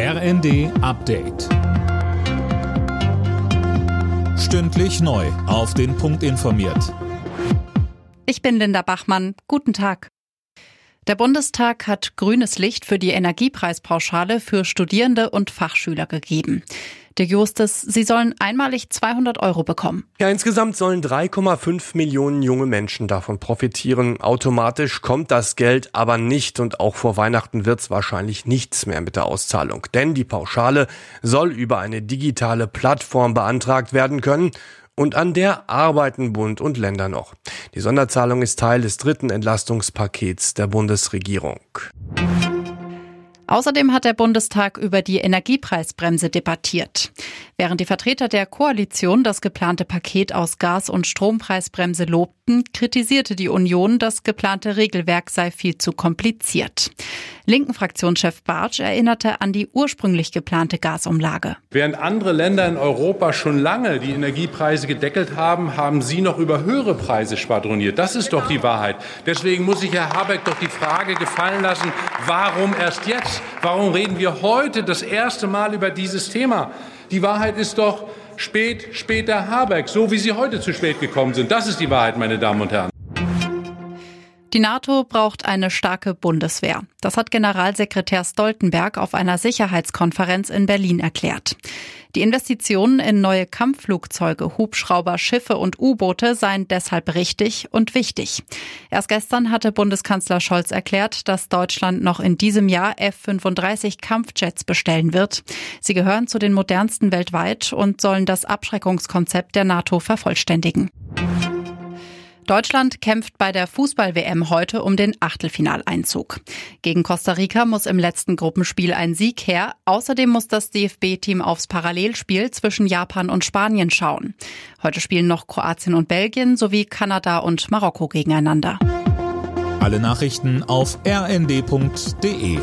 RND Update. Stündlich neu. Auf den Punkt informiert. Ich bin Linda Bachmann. Guten Tag. Der Bundestag hat grünes Licht für die Energiepreispauschale für Studierende und Fachschüler gegeben. Der Justus, sie sollen einmalig 200 Euro bekommen. Ja, insgesamt sollen 3,5 Millionen junge Menschen davon profitieren. Automatisch kommt das Geld aber nicht und auch vor Weihnachten wird's wahrscheinlich nichts mehr mit der Auszahlung. Denn die Pauschale soll über eine digitale Plattform beantragt werden können und an der arbeiten Bund und Länder noch. Die Sonderzahlung ist Teil des dritten Entlastungspakets der Bundesregierung. Außerdem hat der Bundestag über die Energiepreisbremse debattiert. Während die Vertreter der Koalition das geplante Paket aus Gas- und Strompreisbremse lobten, kritisierte die Union, das geplante Regelwerk sei viel zu kompliziert. Linken Fraktionschef Bartsch erinnerte an die ursprünglich geplante Gasumlage. Während andere Länder in Europa schon lange die Energiepreise gedeckelt haben, haben Sie noch über höhere Preise schwadroniert. Das ist doch die Wahrheit. Deswegen muss ich Herr Habeck doch die Frage gefallen lassen, warum erst jetzt? Warum reden wir heute das erste Mal über dieses Thema? Die Wahrheit ist doch spät, später Habeck, so wie Sie heute zu spät gekommen sind. Das ist die Wahrheit, meine Damen und Herren. Die NATO braucht eine starke Bundeswehr. Das hat Generalsekretär Stoltenberg auf einer Sicherheitskonferenz in Berlin erklärt. Die Investitionen in neue Kampfflugzeuge, Hubschrauber, Schiffe und U-Boote seien deshalb richtig und wichtig. Erst gestern hatte Bundeskanzler Scholz erklärt, dass Deutschland noch in diesem Jahr F-35 Kampfjets bestellen wird. Sie gehören zu den modernsten weltweit und sollen das Abschreckungskonzept der NATO vervollständigen. Deutschland kämpft bei der Fußball-WM heute um den Achtelfinaleinzug. Gegen Costa Rica muss im letzten Gruppenspiel ein Sieg her. Außerdem muss das DFB-Team aufs Parallelspiel zwischen Japan und Spanien schauen. Heute spielen noch Kroatien und Belgien sowie Kanada und Marokko gegeneinander. Alle Nachrichten auf rnd.de